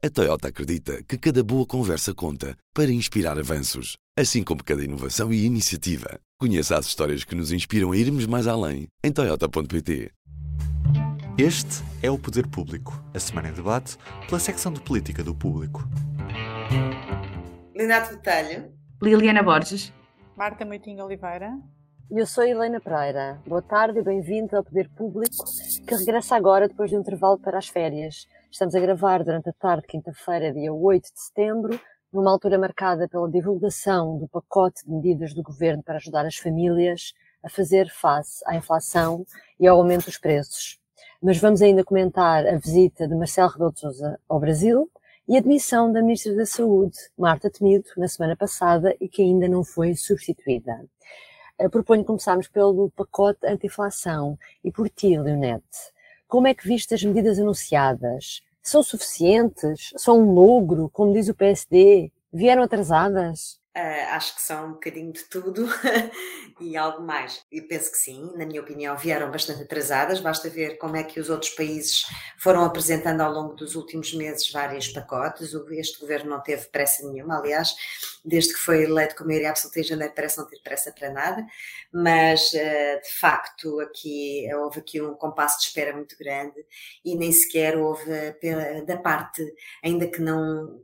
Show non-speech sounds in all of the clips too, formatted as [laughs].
A Toyota acredita que cada boa conversa conta para inspirar avanços, assim como cada inovação e iniciativa. Conheça as histórias que nos inspiram a irmos mais além em Toyota.pt. Este é o Poder Público, a semana em debate pela secção de política do público. Leonardo Botelho. Liliana Borges. Marta Moitinho Oliveira. Eu sou Helena Pereira. Boa tarde e bem-vindos ao Poder Público, que regressa agora depois de um intervalo para as férias. Estamos a gravar durante a tarde de quinta-feira, dia 8 de setembro, numa altura marcada pela divulgação do pacote de medidas do governo para ajudar as famílias a fazer face à inflação e ao aumento dos preços. Mas vamos ainda comentar a visita de Marcelo Rebelo de Sousa ao Brasil e a demissão da Ministra da Saúde, Marta Temido, na semana passada e que ainda não foi substituída. Eu proponho começarmos pelo pacote anti-inflação e por ti, Leonete. Como é que viste as medidas anunciadas? São suficientes? São um logro, como diz o PSD? Vieram atrasadas? Uh, acho que são um bocadinho de tudo [laughs] e algo mais. E penso que sim, na minha opinião, vieram bastante atrasadas. Basta ver como é que os outros países foram apresentando ao longo dos últimos meses vários pacotes. Este governo não teve pressa nenhuma, aliás, desde que foi eleito com maioria absoluta em janeiro, parece não ter pressa para nada. Mas, uh, de facto, aqui houve aqui um compasso de espera muito grande e nem sequer houve, da parte, ainda que não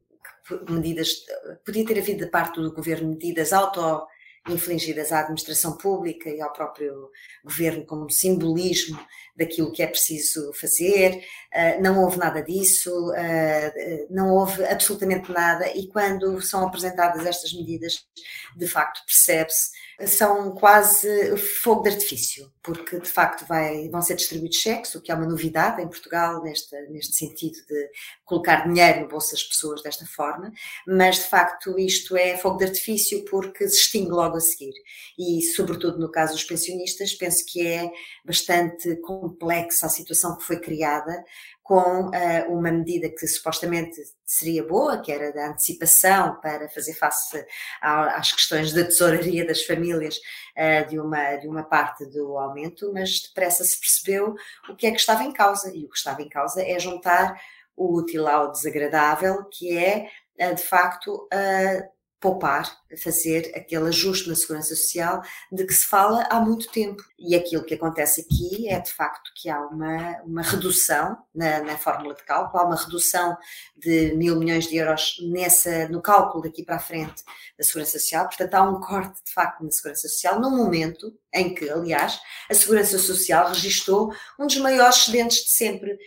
medidas, podia ter havido da parte do governo medidas auto infligidas à administração pública e ao próprio governo como simbolismo daquilo que é preciso fazer. Uh, não houve nada disso, uh, não houve absolutamente nada, e quando são apresentadas estas medidas, de facto percebe-se são quase fogo de artifício, porque de facto vai, vão ser distribuídos cheques, o que é uma novidade em Portugal neste, neste sentido de colocar dinheiro no bolso das pessoas desta forma, mas de facto isto é fogo de artifício porque se extingue logo a seguir. E, sobretudo no caso dos pensionistas, penso que é bastante complexa a situação que foi criada com uh, uma medida que supostamente seria boa, que era da antecipação para fazer face às questões da tesouraria das famílias uh, de, uma, de uma parte do aumento, mas depressa se percebeu o que é que estava em causa, e o que estava em causa é juntar o útil ao desagradável, que é, uh, de facto, poupar, fazer aquele ajuste na segurança social de que se fala há muito tempo. E aquilo que acontece aqui é de facto que há uma, uma redução na, na fórmula de cálculo, há uma redução de mil milhões de euros nessa, no cálculo daqui para a frente da segurança social, portanto há um corte de facto na segurança social, no momento em que, aliás, a segurança social registrou um dos maiores excedentes de sempre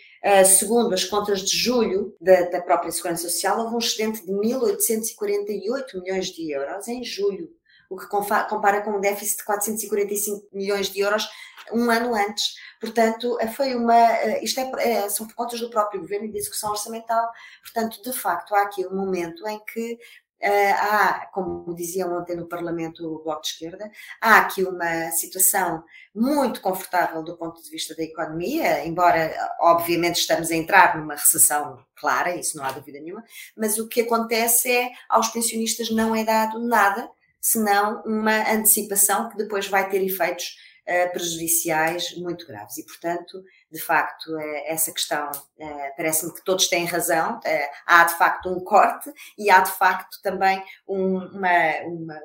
segundo as contas de julho da, da, própria Segurança Social, houve um excedente de 1.848 milhões de euros em julho, o que compara com um déficit de 445 milhões de euros um ano antes. Portanto, eh, foi uma. Eh, isto é, são contas do próprio governo e de execução orçamental. Portanto, de facto, há aqui um momento em que há, como diziam ontem no Parlamento o Bloco de Esquerda, há aqui uma situação muito confortável do ponto de vista da economia, embora obviamente estamos a entrar numa recessão clara, isso não há dúvida nenhuma, mas o que acontece é aos pensionistas não é dado nada, senão uma antecipação que depois vai ter efeitos uh, prejudiciais muito graves. E, portanto, de facto, é, essa questão, é, parece-me que todos têm razão, é, há de facto um corte e há de facto também um, uma, uma,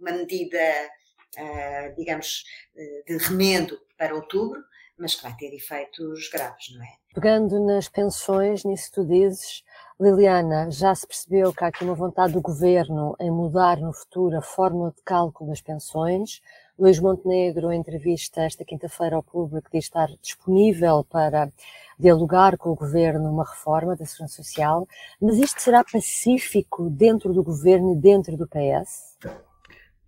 uma, medida, digamos, de remendo para outubro, mas que vai ter efeitos graves, não é? Pegando nas pensões, nisso tu dizes, Liliana, já se percebeu que há aqui uma vontade do governo em mudar no futuro a fórmula de cálculo das pensões. Luís Montenegro, em entrevista esta quinta-feira ao público, diz estar disponível para dialogar com o governo uma reforma da Segurança Social, mas isto será pacífico dentro do governo e dentro do PS?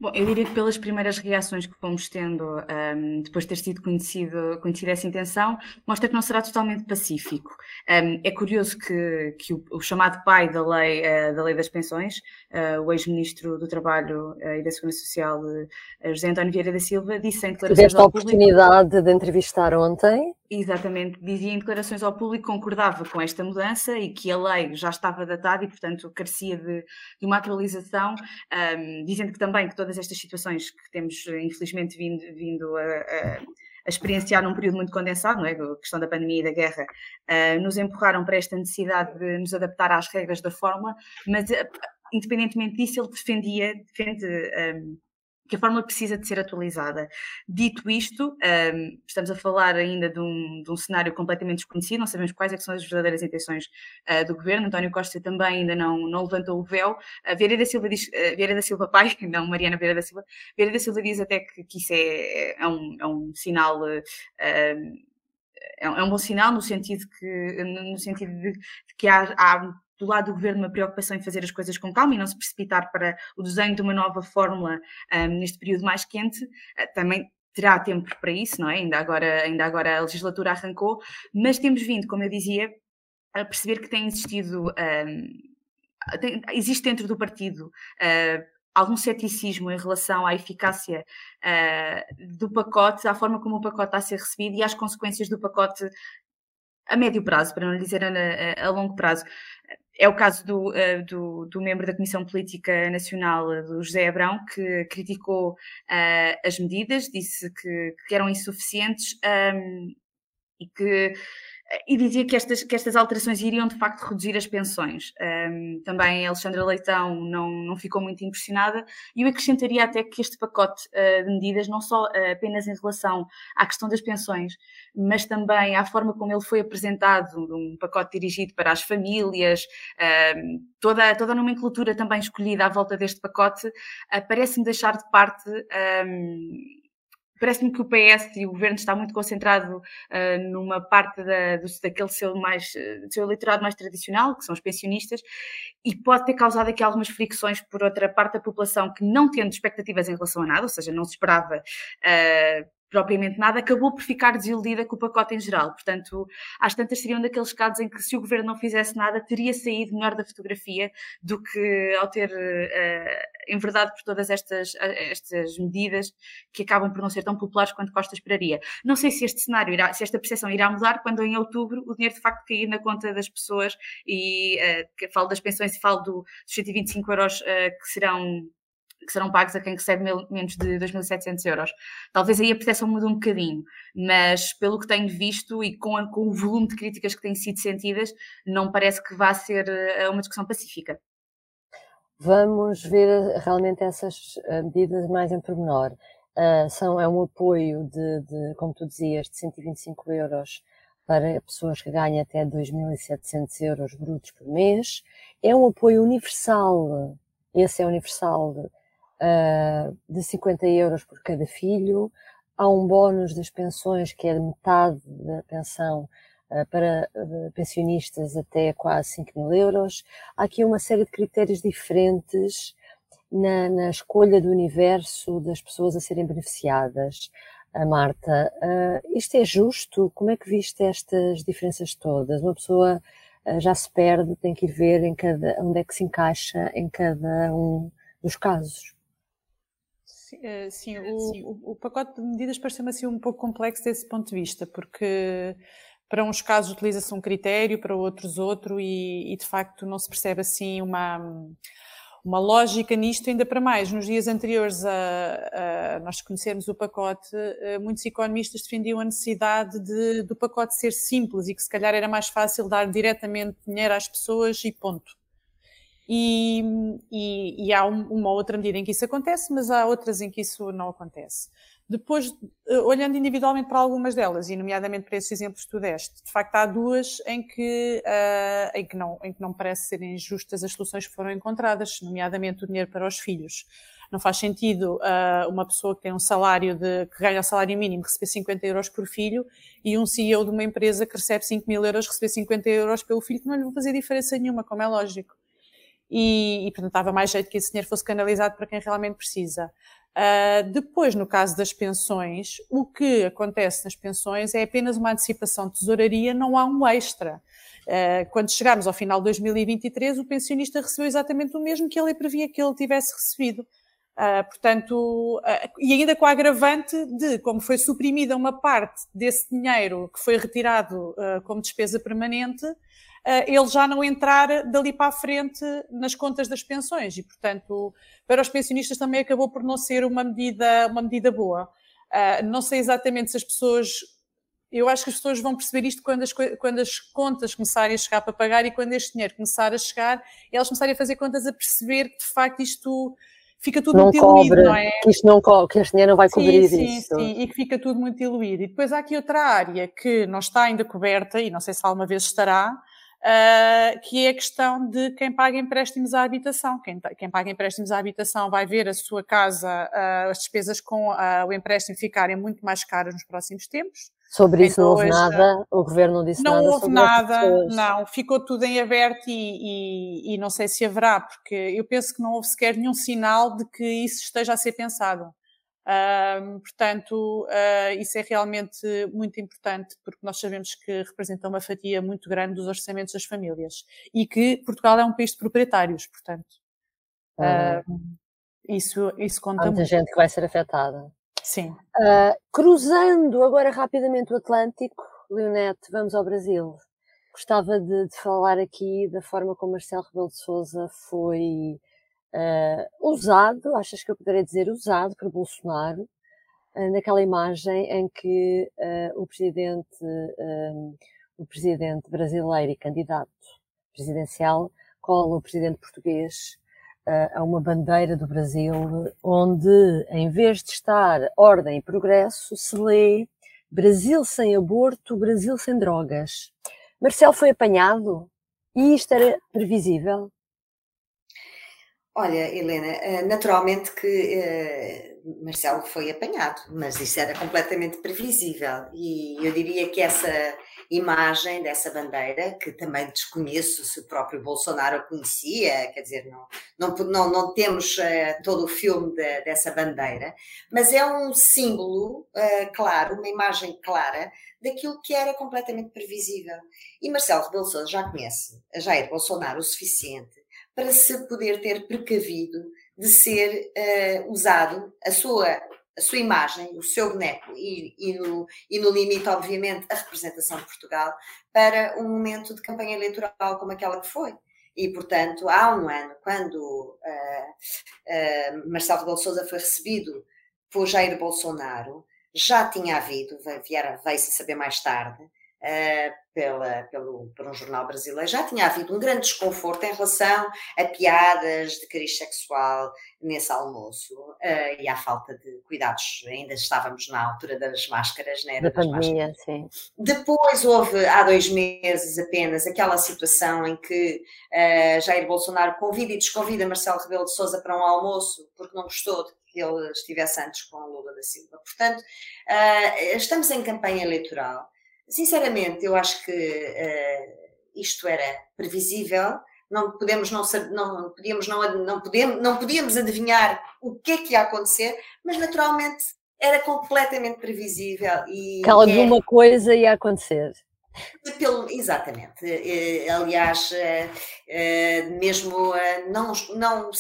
Bom, eu diria que pelas primeiras reações que fomos tendo um, depois de ter sido conhecido, conhecida essa intenção, mostra que não será totalmente pacífico. Um, é curioso que, que o, o, chamado pai da lei, uh, da lei das pensões, uh, o ex-ministro do Trabalho uh, e da Segurança Social, José António Vieira da Silva, disse em declarações Tiveste a oportunidade de entrevistar ontem Exatamente, dizia em declarações ao público que concordava com esta mudança e que a lei já estava datada e, portanto, carecia de, de uma atualização, um, dizendo que também que todas estas situações que temos, infelizmente, vindo, vindo a, a a experienciar num período muito condensado, não é? A questão da pandemia e da guerra, uh, nos empurraram para esta necessidade de nos adaptar às regras da fórmula, mas uh, independentemente disso, ele defendia, defende um, que a fórmula precisa de ser atualizada. Dito isto, um, estamos a falar ainda de um, de um, cenário completamente desconhecido, não sabemos quais é são as verdadeiras intenções uh, do governo. António Costa também ainda não, não levantou o véu. Uh, Vieira da Silva diz, uh, Vieira da Silva [laughs] pai, não Mariana Vieira da Silva, Vieira da Silva diz até que, que isso é, é, um, é um sinal uh, é, é um bom sinal no sentido que no sentido de que há, há do lado do governo uma preocupação em fazer as coisas com calma e não se precipitar para o desenho de uma nova fórmula um, neste período mais quente. Uh, também terá tempo para isso, não é? Ainda agora, ainda agora a legislatura arrancou, mas temos vindo, como eu dizia, a perceber que tem existido, um, tem, existe dentro do partido uh, algum ceticismo em relação à eficácia uh, do pacote, à forma como o pacote está a ser recebido e às consequências do pacote a médio prazo, para não dizer a, a, a longo prazo. É o caso do, uh, do, do, membro da Comissão Política Nacional, eh, do José Abrão, que criticou uh, as medidas, disse que, que eram insuficientes um, ehm, e que e dizia que estas, que estas alterações iriam de facto reduzir as pensões. Um, também a Alexandra Leitão não, não ficou muito impressionada e eu acrescentaria até que este pacote uh, de medidas, não só uh, apenas em relação à questão das pensões, mas também à forma como ele foi apresentado, um pacote dirigido para as famílias, um, toda, toda a nomenclatura também escolhida à volta deste pacote, uh, parece-me deixar de parte parece-me que o PS e o governo está muito concentrado uh, numa parte da, do, daquele seu, mais, uh, seu eleitorado mais tradicional, que são os pensionistas, e pode ter causado aqui algumas fricções por outra parte da população que, não tendo expectativas em relação a nada, ou seja, não se esperava uh, propriamente nada, acabou por ficar desiludida com o pacote em geral. Portanto, às tantas seriam daqueles casos em que se o governo não fizesse nada, teria saído melhor da fotografia do que ao ter uh, enverdado por todas estas, estas medidas que acabam por não ser tão populares quanto Costa esperaria. Não sei se este cenário, irá, se esta percepção irá mudar quando em outubro o dinheiro de facto cair na conta das pessoas e uh, falo das pensões e falo do, dos 125 euros uh, que serão que serão pagos a quem recebe menos de 2.700 euros. Talvez aí a percepção mude um bocadinho, mas pelo que tenho visto e com, com o volume de críticas que têm sido sentidas, não parece que vá ser eh, uma discussão pacífica. Vamos ver eh, realmente essas eh, medidas mais em pormenor. Uh, são, é um apoio de, de, como tu dizias, de 125 euros para pessoas que ganham até 2.700 euros brutos por mês. É um apoio universal, esse é universal, uh, de 50 euros por cada filho. Há um bónus das pensões que é de metade da pensão uh, para uh, pensionistas até quase 5 mil euros. Há aqui uma série de critérios diferentes na, na escolha do universo das pessoas a serem beneficiadas. A Marta, isto é justo? Como é que viste estas diferenças todas? Uma pessoa já se perde, tem que ir ver em cada, onde é que se encaixa em cada um dos casos. Eh, sim, o, o, pacote de medidas parece-me assim um pouco complexo desse ponto de vista, porque para uns casos utiliza-se um critério, para outros outro, e, e, de facto não se percebe assim uma, uma lógica nisto, ainda para mais. Nos dias anteriores a, a nós conhecermos o pacote, eh, muitos economistas defendiam a necessidade de, do pacote ser simples e que se calhar era mais fácil dar diretamente dinheiro às pessoas e ponto. E, e, e há um, uma outra medida em que isso acontece, mas há outras em que isso não acontece. Depois, eh, olhando individualmente para algumas delas, e nomeadamente para esses exemplos que tu deste, de facto há duas em que, uh, em que, não, em que não parece serem justas as soluções que foram encontradas, nomeadamente o dinheiro para os filhos. Não faz sentido uh, uma pessoa que tem um salário de, que ganha o salário mínimo receber 50 euros por filho e um CEO de uma empresa que recebe 5 mil euros receber 50 euros pelo filho, que não lhe vai fazer diferença nenhuma, como é lógico e, e portanto, dava mais jeito que esse dinheiro fosse canalizado para quem realmente precisa. Uh, depois, no caso das pensões, o que acontece nas pensões é apenas uma antecipação de tesouraria, não há um extra. Uh, quando chegarmos ao final de 2023, o pensionista recebeu exatamente o mesmo que ele previa que ele tivesse recebido. Uh, portanto, e ainda com a agravante de, como foi suprimida uma parte desse dinheiro que foi retirado como despesa permanente, ele já não entrar dali para a frente nas contas das pensões e, portanto, para os pensionistas também acabou por não ser uma medida, uma medida boa. Uh, não sei exatamente se as pessoas. Eu acho que as pessoas vão perceber isto quando as, quando as contas começarem a chegar para pagar e quando este dinheiro começar a chegar, elas começarem a fazer contas a perceber que de facto isto fica tudo não muito diluído, não é? Que, isto não co que este dinheiro não vai cobrir sim, isso. Sim, sim, e que fica tudo muito diluído. E depois há aqui outra área que não está ainda coberta, e não sei se alguma vez estará, uh, que é a questão de quem paga empréstimos à habitação. Quem, quem paga empréstimos à habitação vai ver a sua casa, uh, as despesas com uh, o empréstimo ficarem muito mais caras nos próximos tempos. Sobre isso não houve nada, o governo não disse não nada. Não houve nada, não, ficou tudo em aberto e, e, e, não sei se haverá, porque eu penso que não houve sequer nenhum sinal de que isso esteja a ser pensado. Uh, portanto, uh, isso é realmente muito importante porque nós sabemos que representa uma fatia muito grande dos orçamentos das famílias e que Portugal é um país de proprietários, portanto, uh, isso, isso conta Há muita muito. gente que vai ser afetada. Sim. Uh, cruzando agora rapidamente o Atlântico, Leonete, vamos ao Brasil. Gostava de, de falar aqui da forma como Marcelo Rebelo de Sousa foi uh, usado, achas que eu poderia dizer usado por Bolsonaro, uh, naquela imagem em que o presidente, o presidente brasileiro e candidato presidencial cola o presidente português a uma bandeira do Brasil, onde, em vez de estar ordem e progresso, se lê Brasil sem aborto, Brasil sem drogas. Marcelo foi apanhado e isto era previsível? Olha, Helena, naturalmente que uh, Marcelo foi apanhado, mas isso era completamente previsível. E eu diria que essa imagem dessa bandeira, que também desconheço se o próprio Bolsonaro a conhecia, quer dizer, não, não, não, não temos uh, todo o filme de, dessa bandeira, mas é um símbolo claro, uma imagem clara daquilo que era completamente previsível. E Marcelo Rebelo Sousa já conhece Jair Bolsonaro o suficiente para se poder ter precavido de ser uh, usado a sua a sua imagem, o seu boneco e, e, no, e no limite, obviamente, a representação de Portugal para um momento de campanha eleitoral como aquela que foi. E, portanto, há um ano, quando uh, uh, Marcelo Rebelo Sousa foi recebido por Jair Bolsonaro, já tinha havido, veio-se saber mais tarde, pela, pelo, por um jornal brasileiro, já tinha havido um grande desconforto em relação a piadas de cariz sexual nesse almoço uh, e à falta de cuidados. Ainda estávamos na altura das máscaras, né? Da pandemia, sim. Depois houve, há dois meses apenas, aquela situação em que uh, Jair Bolsonaro convida e desconvida Marcelo Rebelo de Sousa para um almoço porque não gostou de que ele estivesse antes com Lula da Silva. Portanto, uh, estamos em campanha eleitoral Sinceramente, eu acho que uh, isto era previsível. Não podemos não, não podíamos não, não podemos não podíamos adivinhar o que é que ia acontecer, mas naturalmente era completamente previsível e que alguma é, coisa ia acontecer. Pelo, exatamente. Eh, aliás, eh, mesmo não, não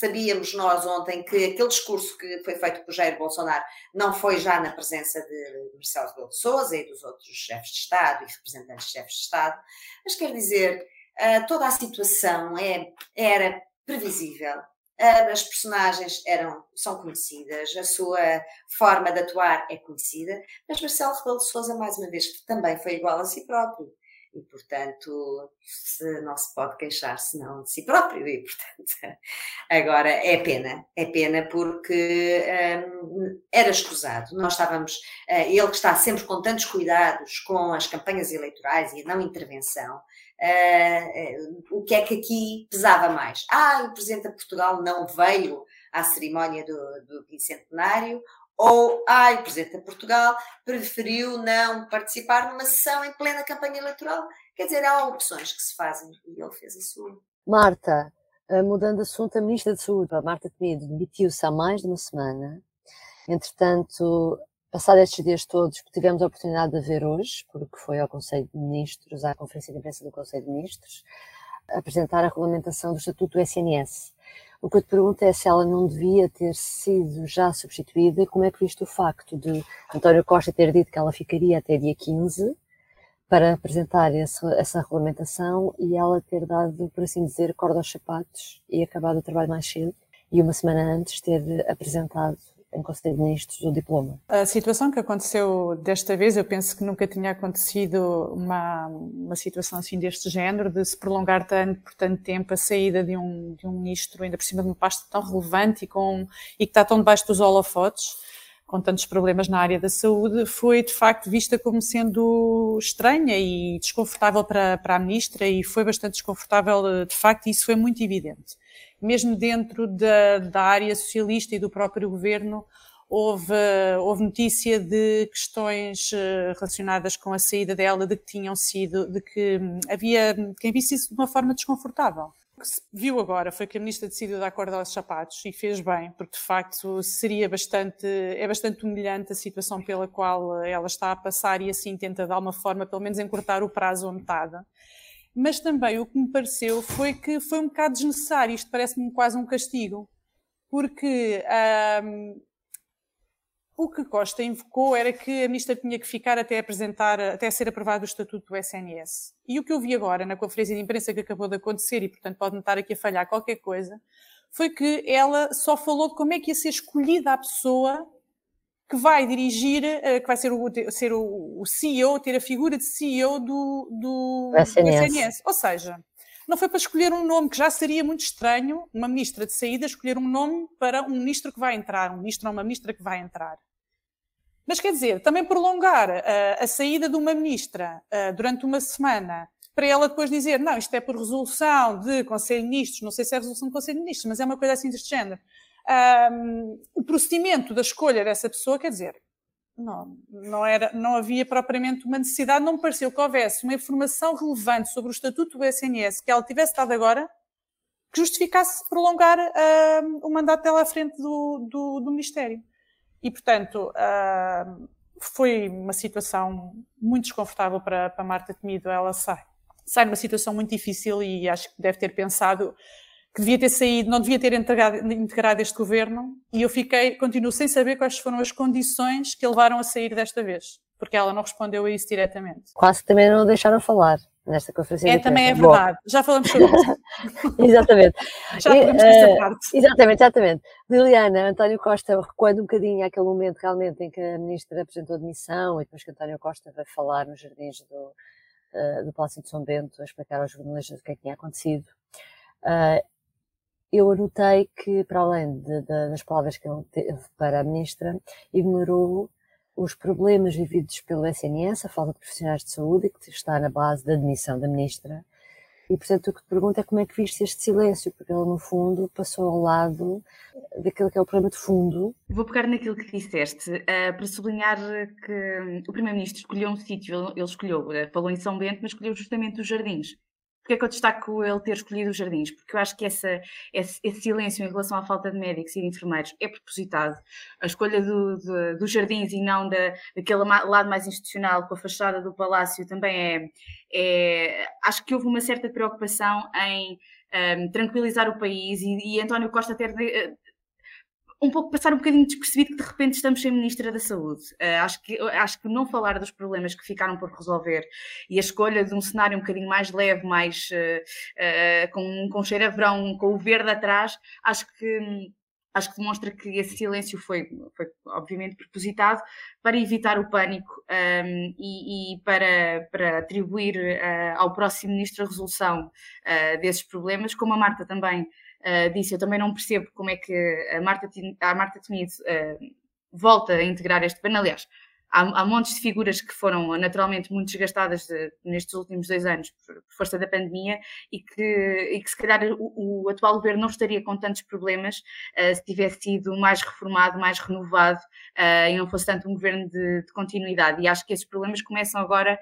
Sabíamos nós ontem que aquele discurso que foi feito por Jair Bolsonaro não foi já na presença de Marcelo Rebelo de Sousa e dos outros chefes de Estado e representantes de chefes de Estado, mas quer dizer, ah, toda a situação é, era previsível, as personagens eram, são conhecidas, a sua forma de atuar é conhecida, mas Marcelo Rebelo de Sousa, mais uma vez, também foi igual a si próprio e, portanto, se não se pode queixar senão de si próprio. E, portanto, [laughs] agora é pena, é pena porque hum, era escusado. Nós estávamos, uh, ele que está sempre com tantos cuidados com as campanhas eleitorais e a não intervenção, uh, uh, o que é que aqui pesava mais? Ah, o Presidente de Portugal não veio à cerimónia do, do bicentenário, ou, ai, o Presidente de Portugal preferiu não participar numa sessão em plena campanha eleitoral. Quer dizer, há opções que se fazem e ele fez a sua. Marta, eh, mudando de assunto, a Ministra de Saúde, a Marta Temido, demitiu-se há mais de uma semana. Entretanto, passados estes dias todos, que tivemos a oportunidade de ver hoje, porque foi ao Conselho de Ministros, à Conferência de Imprensa do Conselho de Ministros, apresentar a regulamentação do Estatuto do SNS. O que eu te pergunto é se ela não devia ter sido já substituída, como é que viste o facto de António Costa ter dito que ela ficaria até dia 15 para apresentar essa, essa regulamentação e ela ter dado, por assim dizer, corda aos sapatos e acabado o trabalho mais cedo e uma semana antes ter apresentado em de Ministros o diploma. A situação que aconteceu desta vez, eu penso que nunca tinha acontecido uma, uma situação assim deste género, de se prolongar tanto, por tanto tempo a saída de um, de um ministro, ainda por cima de uma pasta tão relevante e, com, e que está tão debaixo dos holofotes com tantos problemas na área da saúde, foi de facto vista como sendo estranha e desconfortável para, para a ministra e foi bastante desconfortável de facto e isso foi muito evidente. Mesmo dentro da, da área socialista e do próprio governo, houve, houve notícia de questões eh, relacionadas com a saída dela, de que tinham sido, de que havia quem visse isso de uma forma desconfortável que se viu agora foi que a ministra decidiu dar corda aos sapatos e fez bem, porque de facto seria bastante, é bastante humilhante a situação pela qual ela está a passar e assim tenta de alguma forma pelo menos encurtar o prazo a metade. Mas também o que me pareceu foi que foi um bocado desnecessário, isto parece-me quase um castigo, porque o que Costa invocou era que a ministra tinha que ficar até apresentar, até ser aprovado o estatuto do SNS. E o que eu vi agora na conferência de imprensa que acabou de acontecer, e portanto pode notar aqui a falhar qualquer coisa, foi que ela só falou de como é que ia ser escolhida a pessoa que vai dirigir, eh, que vai ser o, ser o, CEO, ter a figura de CEO do, do, SNS. do SNS. Ou seja, não foi para escolher um nome que já seria muito estranho, uma ministra de saída escolher um nome para um ministro que vai entrar, um ministro ou uma ministra que vai entrar. Mas quer dizer, também prolongar uh, a saída de uma ministra uh, durante uma semana para ela depois dizer, não, isto é por resolução de Conselho de Ministros, não sei se é resolução de Conselho de Ministros, mas é uma coisa assim deste género. Um, o procedimento da escolha dessa pessoa, quer dizer, não, não, era, não havia propriamente uma necessidade, não me pareceu que houvesse uma informação relevante sobre o estatuto do SNS que ela tivesse dado agora que justificasse prolongar uh, o mandato dela à frente do, do, do Ministério. E, portanto, uh, foi uma situação muito desconfortável para, para Marta Temido. Ela sai, sai numa situação muito difícil e acho que deve ter pensado que devia ter saído, não devia ter integrado, integrado este governo. E eu fiquei, continuo sem saber quais foram as condições que levaram a sair desta vez, porque ela não respondeu a isso diretamente. Quase que também não deixaram falar nesta conferência. É, também é verdade. Bom. Já falamos sobre isso. [laughs] exatamente. [laughs] Já falamos dessa uh, parte. Exatamente, exatamente. Liliana, António Costa, recuando um bocadinho àquele momento realmente em que a Ministra apresentou a demissão e depois que António Costa vai falar nos jardins do, uh, do Palácio de São Bento a explicar aos jornalistas o que é que tinha acontecido. Uh, eu anotei que, para além de, de, das palavras que ele teve para a Ministra, ignorou os problemas vividos pelo SNS, a falta de profissionais de saúde, que está na base da admissão da ministra. E, portanto, o que te pergunto é como é que viste este silêncio, porque ele, no fundo, passou ao lado daquilo que é o problema de fundo. Vou pegar naquilo que disseste, uh, para sublinhar que o Primeiro-Ministro escolheu um sítio, ele escolheu, uh, falou em São Bento, mas escolheu justamente os jardins. Porquê é que eu destaco ele ter escolhido os jardins? Porque eu acho que essa, esse, esse, silêncio em relação à falta de médicos e de enfermeiros é propositado. A escolha do, do, dos jardins e não da, daquele lado mais institucional com a fachada do palácio também é, é Acho que houve uma certa preocupação em um, tranquilizar o país e, e António Costa ter de, um pouco passar um bocadinho despercebido que de repente estamos sem Ministra da Saúde. Uh, acho, que, acho que não falar dos problemas que ficaram por resolver e a escolha de um cenário um bocadinho mais leve, mais uh, uh, com, com cheiro a verão, com o verde atrás, acho que acho que demonstra que esse silêncio foi, foi obviamente propositado para evitar o pânico um, e, e, para, para atribuir uh, ao próximo ministro a resolução uh, desses problemas, como a Marta também uh, disse, eu também não percebo como é que a Marta, a Marta Temido uh, volta a integrar este plano. Aliás, há, há montes de figuras que foram naturalmente muito desgastadas de, nestes últimos dois anos por, por, força da pandemia e que, e que se calhar o, o, atual governo não estaria com tantos problemas uh, se tivesse sido mais reformado, mais renovado uh, e não fosse tanto um governo de, de, continuidade. E acho que esses problemas começam agora.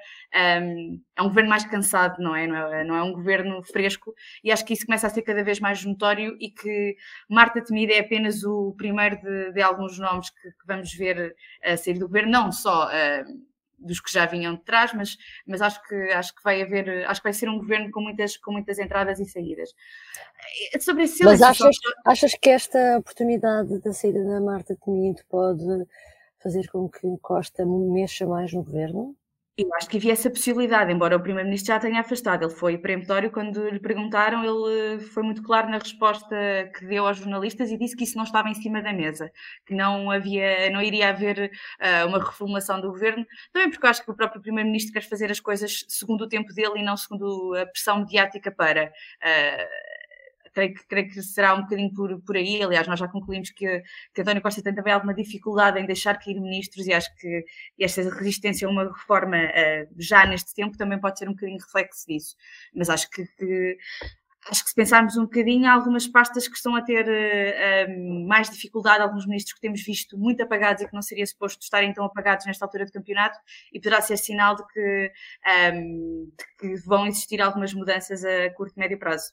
Um, é um governo mais cansado, não é? não é? Não é um governo fresco e acho que isso começa a ser cada vez mais notório e que Marta Temida é apenas o primeiro de, de alguns nomes que, que, vamos ver a sair do governo, não só uh, dos que já vinham de trás, mas, mas acho, que, acho que vai haver, acho que vai ser um governo com muitas, com muitas entradas e saídas. Eh, sobre esse mas achas, só... achas que esta oportunidade da saída da Marta Temido pode fazer com que Costa mexa mais no governo? Eu acho que havia essa possibilidade, embora o Primeiro-Ministro já tenha afastado. Ele foi peremptório quando lhe perguntaram, ele foi muito claro na resposta que deu aos jornalistas e disse que isso não estava em cima da mesa, que não havia, não iria haver uh, uma reformulação do governo, também porque eu acho que o próprio Primeiro-Ministro quer fazer as coisas segundo o tempo dele e não segundo a pressão mediática para. Uh, creio que, creio que será um bocadinho por, por aí. Aliás, nós já concluímos que, que António Costa tem também alguma dificuldade em deixar cair ministros e acho que esta resistência a uma reforma uh, já neste tempo também pode ser um bocadinho reflexo disso. Mas acho que, que acho que se pensarmos um bocadinho, há algumas pastas que estão a ter uh, mais dificuldade, alguns ministros que temos visto muito apagados e que não seria suposto estarem tão apagados nesta altura do campeonato, e poderá ser sinal de que, um, de que vão existir algumas mudanças a curto e médio prazo.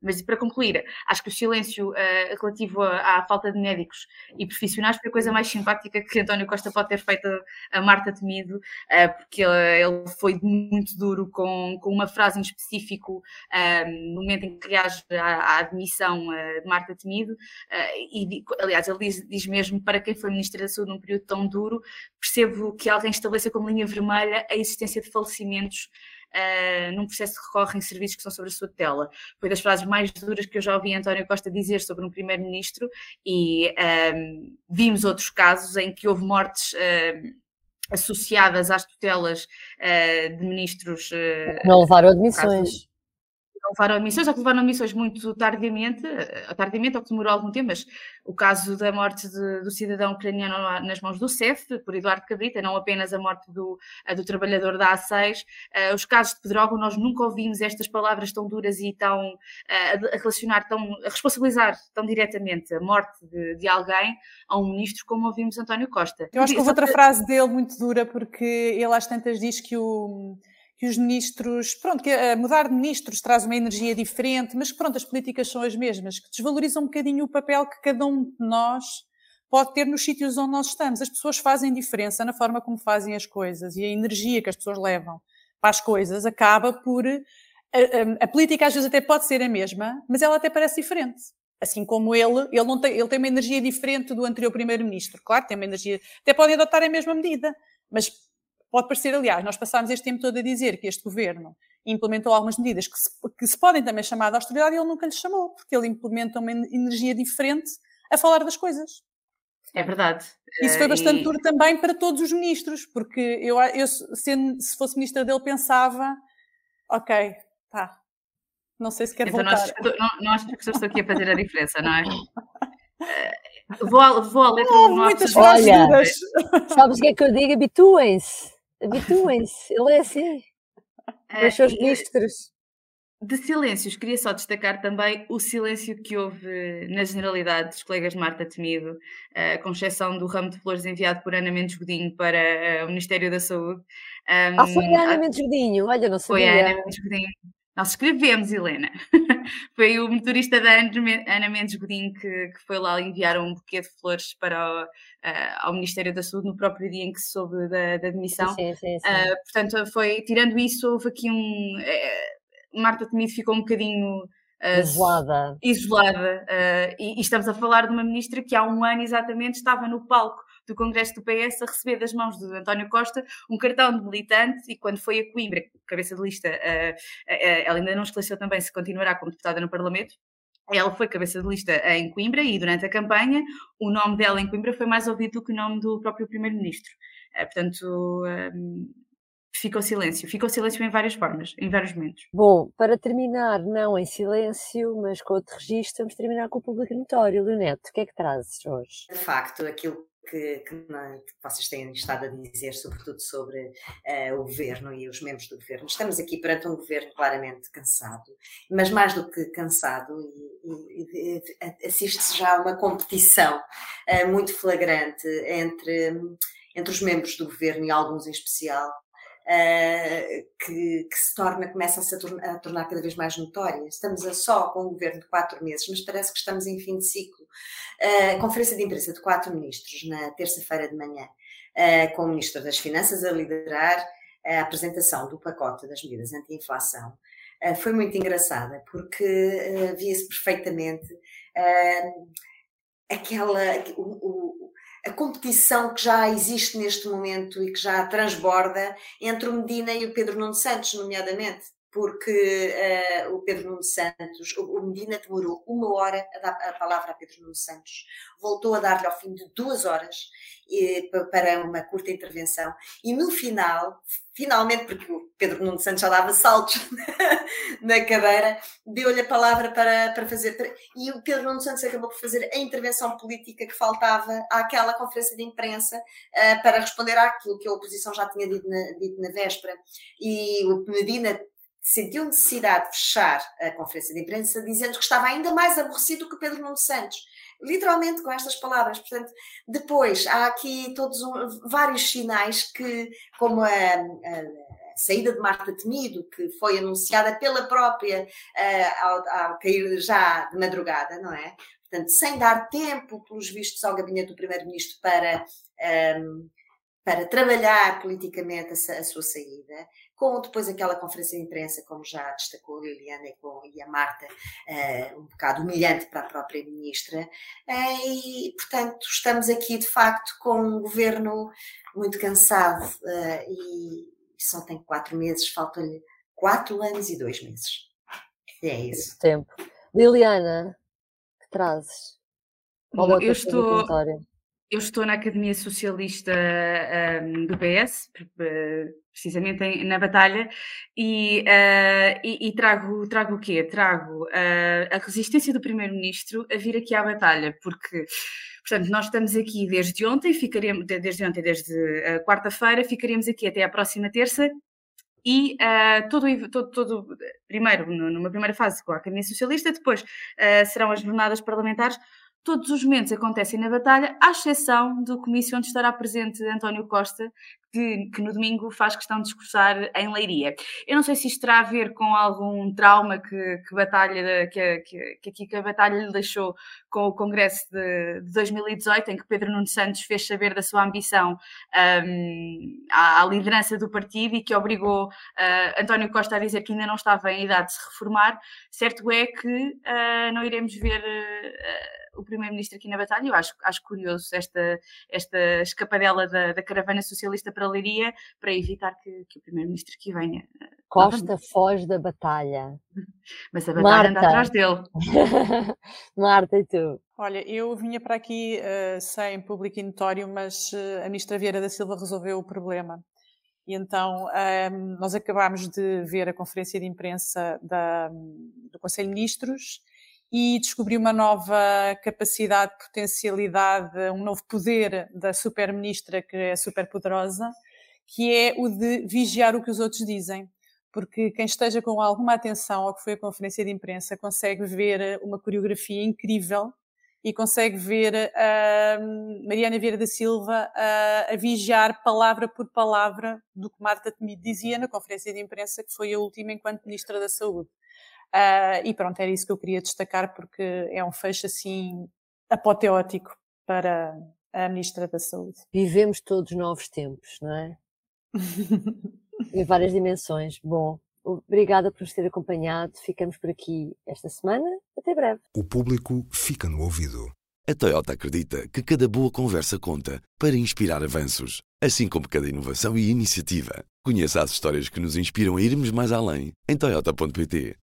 Mas para concluir, acho que o silêncio uh, relativo à, à, falta de médicos e profissionais foi a coisa mais simpática que António Costa pode ter feito a Marta Temido, uh, porque ele, ele, foi muito duro com, com uma frase em específico uh, no momento em que reage à, à admissão de Marta Temido. e, aliás, ele diz, diz mesmo para quem foi Ministra da Saúde num período tão duro, percebo que alguém estabeleça como linha vermelha a existência de falecimentos uh, num processo de recorre em serviços que são sobre a sua tela. Foi das frases mais duras que eu já ouvi António Costa dizer sobre um primeiro-ministro e um, ehm, vimos outros casos em que houve mortes uh, associadas às tutelas uh, de ministros. Não levaram admissões levaram a missões, ou que levaram a missões muito tardiamente, eh, tardiamente ou que demorou algum tempo, mas o caso da morte de, do cidadão ucraniano nas mãos do CEF, por Eduardo Cabrita, não apenas a morte do, do trabalhador da A6, uh, eh, os casos de Pedrógão, nós nunca ouvimos estas palavras tão duras e tão uh, a relacionar, tão, a responsabilizar tão diretamente a morte de, de, alguém a um ministro como ouvimos António Costa. Eu acho que houve outra frase dele muito dura, porque ele às tantas diz que o que os ministros, pronto, que eh, mudar de ministros traz uma energia diferente, mas que pronto, as políticas são as mesmas, que desvalorizam um bocadinho o papel que cada um de nós pode ter nos sítios onde nós estamos. As pessoas fazem diferença na forma como fazem as coisas e a energia que as pessoas levam para as coisas acaba por. A, a, a política às vezes até pode ser a mesma, mas ela até parece diferente. Assim como ele, ele, não tem, ele tem uma energia diferente do anterior primeiro-ministro. Claro, tem uma energia. Até podem adotar a mesma medida, mas Pode parecer, aliás, nós passámos este tempo todo a dizer que este governo implementou algumas medidas que se, que se podem também chamar de austeridade e ele nunca lhe chamou, porque ele implementa uma energia diferente a falar das coisas. É verdade. Isso foi eh, bastante e... duro também para todos os ministros, porque eu, eu sendo, se fosse ministra dele, pensava: ok, tá, não sei se quer então, voltar. Nós, não, acho que pessoas estão aqui a fazer a diferença, não é? Uh, [laughs] vou, vou a letra oh, muitas Olha, sabes o que é que eu digo? Habituem-se. Habituem-se, ele é assim. [laughs] Os seus ministros. De silêncios, queria só destacar também o silêncio que houve na generalidade dos colegas de Marta Temido, uh, com exceção do ramo de flores enviado por Ana Mendes Godinho para o Ministério da Saúde. Ah, foi a Ana Mendes Godinho, olha, não sabia. Foi a Ana Mendes Godinho. Nós escrevemos, Helena. [laughs] foi o motorista da Ana Mendes Godinho que, que, foi lá enviar um buquê de flores para o, uh, ao Ministério da Saúde no próprio dia em que se soube da, da demissão. Sim, sim, sim. Uh, portanto, foi, tirando isso, houve aqui um. Uh, Marta Temido ficou um bocadinho. isolada. Isolada. E, e estamos a falar de uma ministra que há um ano exatamente estava no palco do Congresso do PS a receber das mãos de António Costa um cartão de militante e quando foi a Coimbra, cabeça de lista, uh, uh, ela ainda não esclareceu também se continuará como deputada no Parlamento, ela foi cabeça de lista em Coimbra e durante a campanha o nome dela em Coimbra foi mais ouvido do que o nome do próprio Primeiro-Ministro. Portanto, ficou silêncio. Ficou silêncio em várias formas, em vários momentos. Bom, para terminar, não em silêncio, mas com outro registro, vamos terminar com o público notório. Leonete, o que é que trazes hoje? De facto, aquilo que, que, que, vocês têm estado a dizer, sobretudo sobre uh, o governo e os membros do governo. Estamos aqui perante um governo claramente cansado, mas mais do que cansado, e, e, assiste-se já a uma competição uh, muito flagrante entre, entre os membros do governo e alguns em especial, uh, que, que, se torna, começa a se tornar, a tornar cada vez mais notória. Estamos a só com um governo de quatro meses, mas parece que estamos em fim de ciclo. Uh, conferência de imprensa de quatro ministros na terça-feira de manhã, uh, com o Ministro das Finanças a liderar a apresentação do pacote das medidas anti-inflação. Foi muito engraçada, porque via-se perfeitamente aquela, o, a competição que já existe neste momento e que já transborda entre o Medina e o Pedro Nuno Santos, nomeadamente porque uh, o Pedro Nuno Santos, o, o Medina demorou uma hora a dar a palavra a Pedro Nuno Santos, voltou a dar-lhe ao fim de duas horas e, para uma curta intervenção, e no final, finalmente, porque o Pedro Nuno Santos já dava saltos [laughs] na cadeira, deu-lhe a palavra para, para fazer, e o Pedro Nuno Santos acabou por fazer a intervenção política que faltava àquela conferência de imprensa uh, para responder àquilo que a oposição já tinha dito na, dito na véspera, e o Medina sentiu necessidade de fechar a conferência de imprensa dizendo que estava ainda mais aborrecido que Pedro Nuno Santos. Literalmente com estas palavras. Portanto, depois há aqui todos um, vários sinais que, como a, a saída de Marta Temido, que foi anunciada pela própria uh, ao, ao, cair já de madrugada, não é? Portanto, sem dar tempo, pelos vistos, ao gabinete do Primeiro-Ministro para, um, para trabalhar politicamente a, a, sua saída, com depois aquela conferência de imprensa, como já destacou a Liliana e, com, e a Marta, uh, um bocado humilhante para a própria Ministra, uh, e, portanto, estamos aqui, de facto, com um governo muito cansado uh, e só tem quatro meses, faltam-lhe quatro anos e dois meses. É isso. Tempo. Liliana, que trazes? Qual Bom, é eu estou eu estou na Academia Socialista um, do PS, precisamente na batalha, e, uh, e, e, trago, trago o quê? Trago uh, a resistência do Primeiro-Ministro a vir aqui à batalha, porque, portanto, nós estamos aqui desde ontem, ficaremos, desde ontem, desde uh, quarta-feira, ficaremos aqui até à próxima terça, e uh, todo, todo, todo, primeiro, numa primeira fase com a Academia Socialista, depois uh, serão as jornadas parlamentares, Todos os momentos acontecem na batalha, à exceção do comício onde estará presente António Costa, que, que, no domingo faz questão de discursar em Leiria. Eu não sei se isto terá a ver com algum trauma que, que batalha, que, que, que a batalha lhe deixou com o Congresso de, de 2018, em que Pedro Nuno Santos fez saber da sua ambição um, à, à, liderança do partido e que obrigou uh, António Costa a dizer que ainda não estava em idade de se reformar. Certo é que uh, não iremos ver. Uh, o primeiro-ministro aqui na batalha. Eu acho, acho curioso esta, esta escapadela da, da caravana socialista para a Leiria para evitar que, que o primeiro-ministro aqui venha. Eh, Costa foge da batalha. [laughs] Mas a batalha Marta. anda atrás dele. [laughs] Marta, e tu? Olha, eu vinha para aqui uh, sem público e notório, mas uh, a ministra Vieira da Silva resolveu o problema. E então um, ehm, nós acabámos de ver a conferência de imprensa da, do Conselho de Ministros e descobri uma nova capacidade, potencialidade, um novo poder da super-ministra, que é super poderosa, que é o de vigiar o que os outros dizem. Porque quem esteja com alguma atenção ao que foi a conferência de imprensa consegue ver uma coreografia incrível e consegue ver a Mariana Vieira da Silva uh, a vigiar palavra por palavra do que Marta Temido dizia na conferência de imprensa, que foi a última enquanto Ministra da Saúde. Uh, e pronto, era isso que eu queria destacar porque é um fecho assim apoteótico para a Ministra da Saúde. Vivemos todos novos tempos, não é? [laughs] em várias dimensões. Bom, obrigada por nos ter acompanhado. Ficamos por aqui esta semana. Até breve. O público fica no ouvido. A Toyota acredita que cada boa conversa conta para inspirar avanços, assim como cada inovação e iniciativa. Conheça as histórias que nos inspiram a irmos mais além em Toyota.pt.